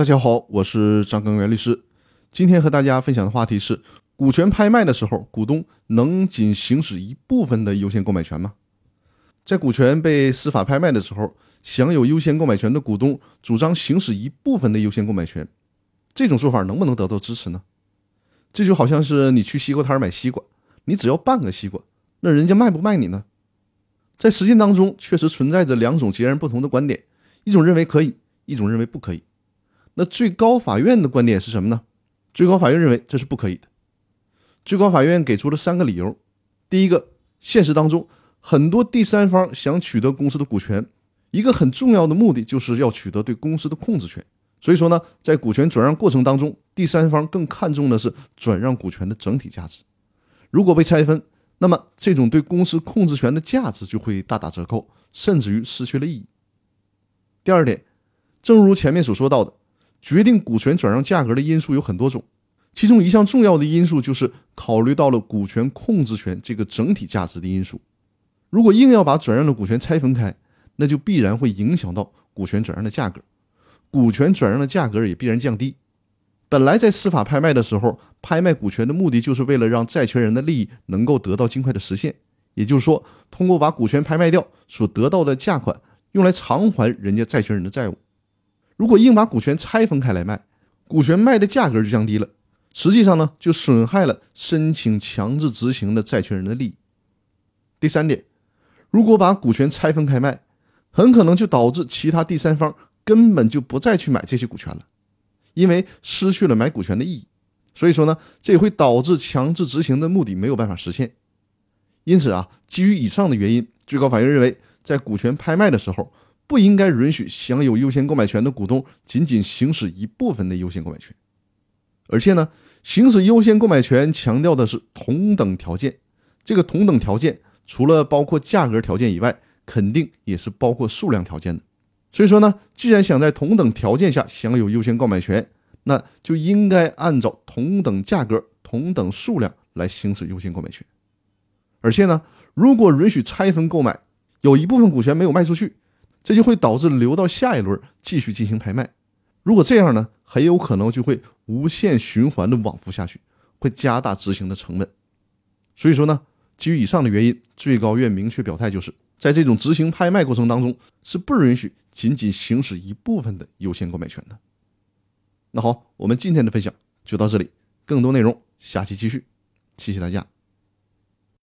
大家好，我是张根元律师。今天和大家分享的话题是：股权拍卖的时候，股东能仅行使一部分的优先购买权吗？在股权被司法拍卖的时候，享有优先购买权的股东主张行使一部分的优先购买权，这种做法能不能得到支持呢？这就好像是你去西瓜摊买西瓜，你只要半个西瓜，那人家卖不卖你呢？在实践当中，确实存在着两种截然不同的观点，一种认为可以，一种认为不可以。那最高法院的观点是什么呢？最高法院认为这是不可以的。最高法院给出了三个理由：第一个，现实当中很多第三方想取得公司的股权，一个很重要的目的就是要取得对公司的控制权。所以说呢，在股权转让过程当中，第三方更看重的是转让股权的整体价值。如果被拆分，那么这种对公司控制权的价值就会大打折扣，甚至于失去了意义。第二点，正如前面所说到的。决定股权转让价格的因素有很多种，其中一项重要的因素就是考虑到了股权控制权这个整体价值的因素。如果硬要把转让的股权拆分开，那就必然会影响到股权转让的价格，股权转让的价格也必然降低。本来在司法拍卖的时候，拍卖股权的目的就是为了让债权人的利益能够得到尽快的实现，也就是说，通过把股权拍卖掉所得到的价款，用来偿还人家债权人的债务。如果硬把股权拆分开来卖，股权卖的价格就降低了，实际上呢，就损害了申请强制执行的债权人的利益。第三点，如果把股权拆分开卖，很可能就导致其他第三方根本就不再去买这些股权了，因为失去了买股权的意义。所以说呢，这也会导致强制执行的目的没有办法实现。因此啊，基于以上的原因，最高法院认为，在股权拍卖的时候。不应该允许享有优先购买权的股东仅仅行使一部分的优先购买权，而且呢，行使优先购买权强调的是同等条件。这个同等条件除了包括价格条件以外，肯定也是包括数量条件的。所以说呢，既然想在同等条件下享有优先购买权，那就应该按照同等价格、同等数量来行使优先购买权。而且呢，如果允许拆分购买，有一部分股权没有卖出去。这就会导致留到下一轮继续进行拍卖。如果这样呢，很有可能就会无限循环的往复下去，会加大执行的成本。所以说呢，基于以上的原因，最高院明确表态，就是在这种执行拍卖过程当中，是不允许仅仅行使一部分的优先购买权的。那好，我们今天的分享就到这里，更多内容下期继续，谢谢大家。